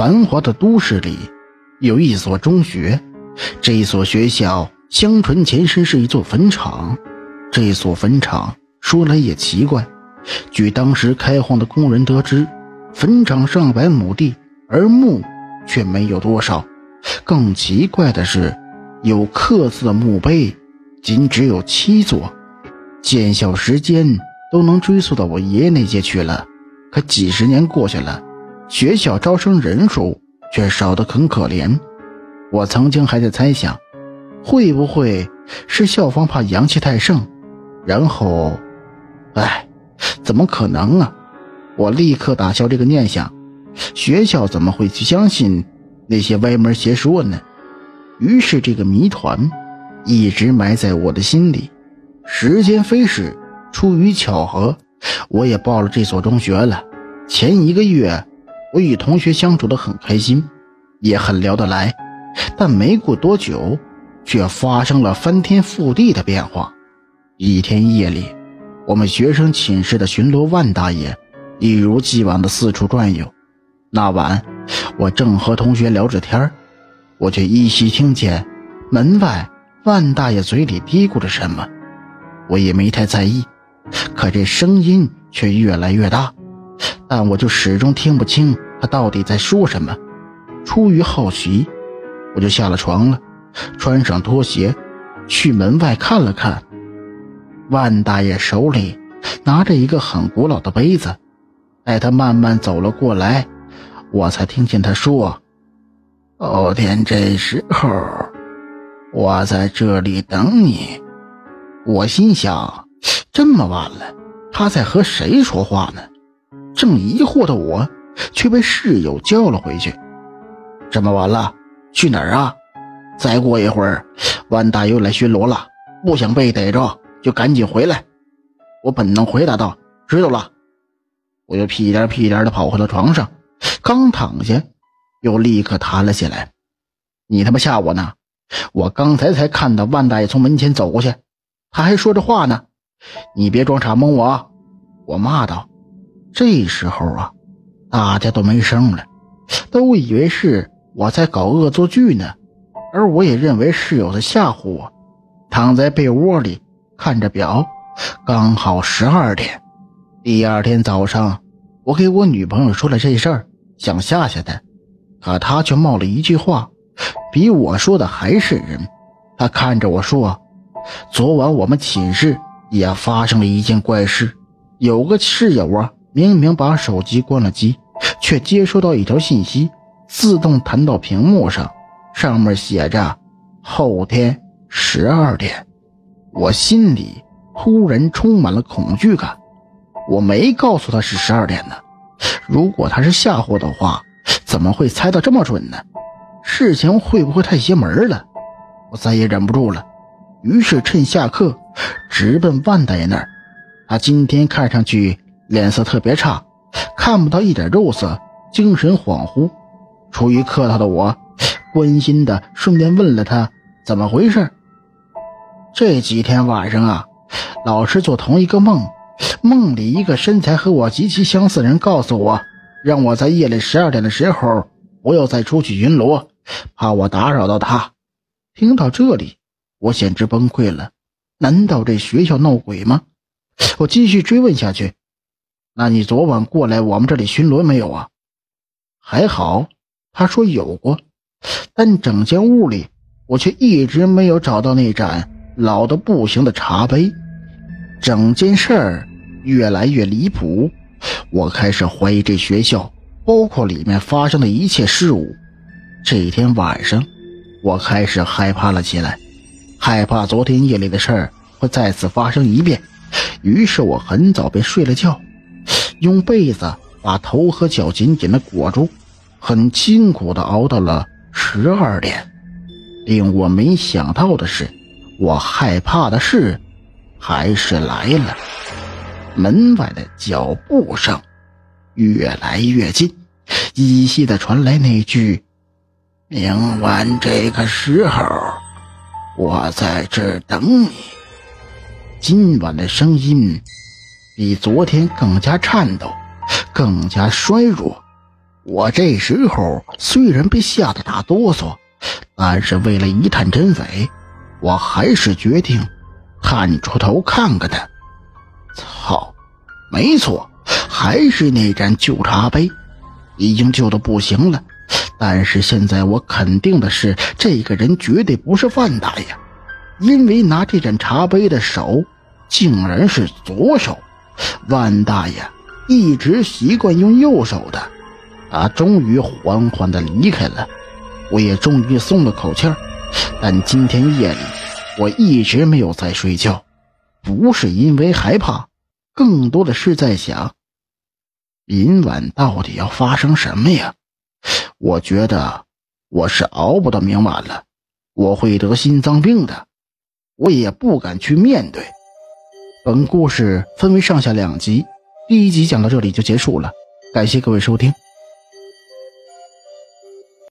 繁华的都市里，有一所中学。这所学校相传前身是一座坟场。这所坟场说来也奇怪，据当时开荒的工人得知，坟场上百亩地，而墓却没有多少。更奇怪的是，有刻字的墓碑仅只有七座。建校时间都能追溯到我爷爷那届去了，可几十年过去了。学校招生人数却少得很可怜，我曾经还在猜想，会不会是校方怕阳气太盛，然后，哎，怎么可能啊！我立刻打消这个念想，学校怎么会去相信那些歪门邪说呢？于是这个谜团一直埋在我的心里。时间飞逝，出于巧合，我也报了这所中学了。前一个月。我与同学相处得很开心，也很聊得来，但没过多久，却发生了翻天覆地的变化。一天夜里，我们学生寝室的巡逻万大爷一如既往的四处转悠。那晚，我正和同学聊着天我却依稀听见门外万大爷嘴里嘀咕着什么。我也没太在意，可这声音却越来越大。但我就始终听不清他到底在说什么。出于好奇，我就下了床了，穿上拖鞋，去门外看了看。万大爷手里拿着一个很古老的杯子，待他慢慢走了过来，我才听见他说：“后天这时候，我在这里等你。”我心想：这么晚了，他在和谁说话呢？正疑惑的我，却被室友叫了回去。这么晚了，去哪儿啊？再过一会儿，万大又来巡逻了，不想被逮着，就赶紧回来。我本能回答道：“知道了。”我又屁颠屁颠的跑回了床上，刚躺下，又立刻弹了起来。你他妈吓我呢！我刚才才看到万大爷从门前走过去，他还说着话呢。你别装傻蒙我！我骂道。这时候啊，大家都没声了，都以为是我在搞恶作剧呢，而我也认为室友在吓唬我。躺在被窝里看着表，刚好十二点。第二天早上，我给我女朋友说了这事儿，想吓吓她，可她却冒了一句话，比我说的还瘆人。她看着我说：“昨晚我们寝室也发生了一件怪事，有个室友啊。”明明把手机关了机，却接收到一条信息，自动弹到屏幕上，上面写着“后天十二点”。我心里突然充满了恐惧感。我没告诉他是十二点呢，如果他是吓唬的话，怎么会猜到这么准呢？事情会不会太邪门了？我再也忍不住了，于是趁下课直奔万大爷那儿。他今天看上去……脸色特别差，看不到一点肉色，精神恍惚。出于客套的我，关心的顺便问了他怎么回事。这几天晚上啊，老是做同一个梦，梦里一个身材和我极其相似的人告诉我，让我在夜里十二点的时候不要再出去巡逻，怕我打扰到他。听到这里，我简直崩溃了。难道这学校闹鬼吗？我继续追问下去。那你昨晚过来我们这里巡逻没有啊？还好，他说有过，但整间屋里我却一直没有找到那盏老的不行的茶杯。整件事儿越来越离谱，我开始怀疑这学校，包括里面发生的一切事物。这一天晚上，我开始害怕了起来，害怕昨天夜里的事儿会再次发生一遍。于是我很早便睡了觉。用被子把头和脚紧紧的裹住，很辛苦的熬到了十二点。令我没想到的是，我害怕的事还是来了。门外的脚步声越来越近，依稀的传来那句：“明晚这个时候，我在这等你。”今晚的声音。比昨天更加颤抖，更加衰弱。我这时候虽然被吓得打哆嗦，但是为了一探真伪，我还是决定探出头看看他。操，没错，还是那盏旧茶杯，已经旧的不行了。但是现在我肯定的是，这个人绝对不是范大爷，因为拿这盏茶杯的手竟然是左手。万大爷一直习惯用右手的。他终于缓缓地离开了，我也终于松了口气儿。但今天夜里，我一直没有再睡觉，不是因为害怕，更多的是在想，明晚到底要发生什么呀？我觉得我是熬不到明晚了，我会得心脏病的，我也不敢去面对。本故事分为上下两集，第一集讲到这里就结束了，感谢各位收听。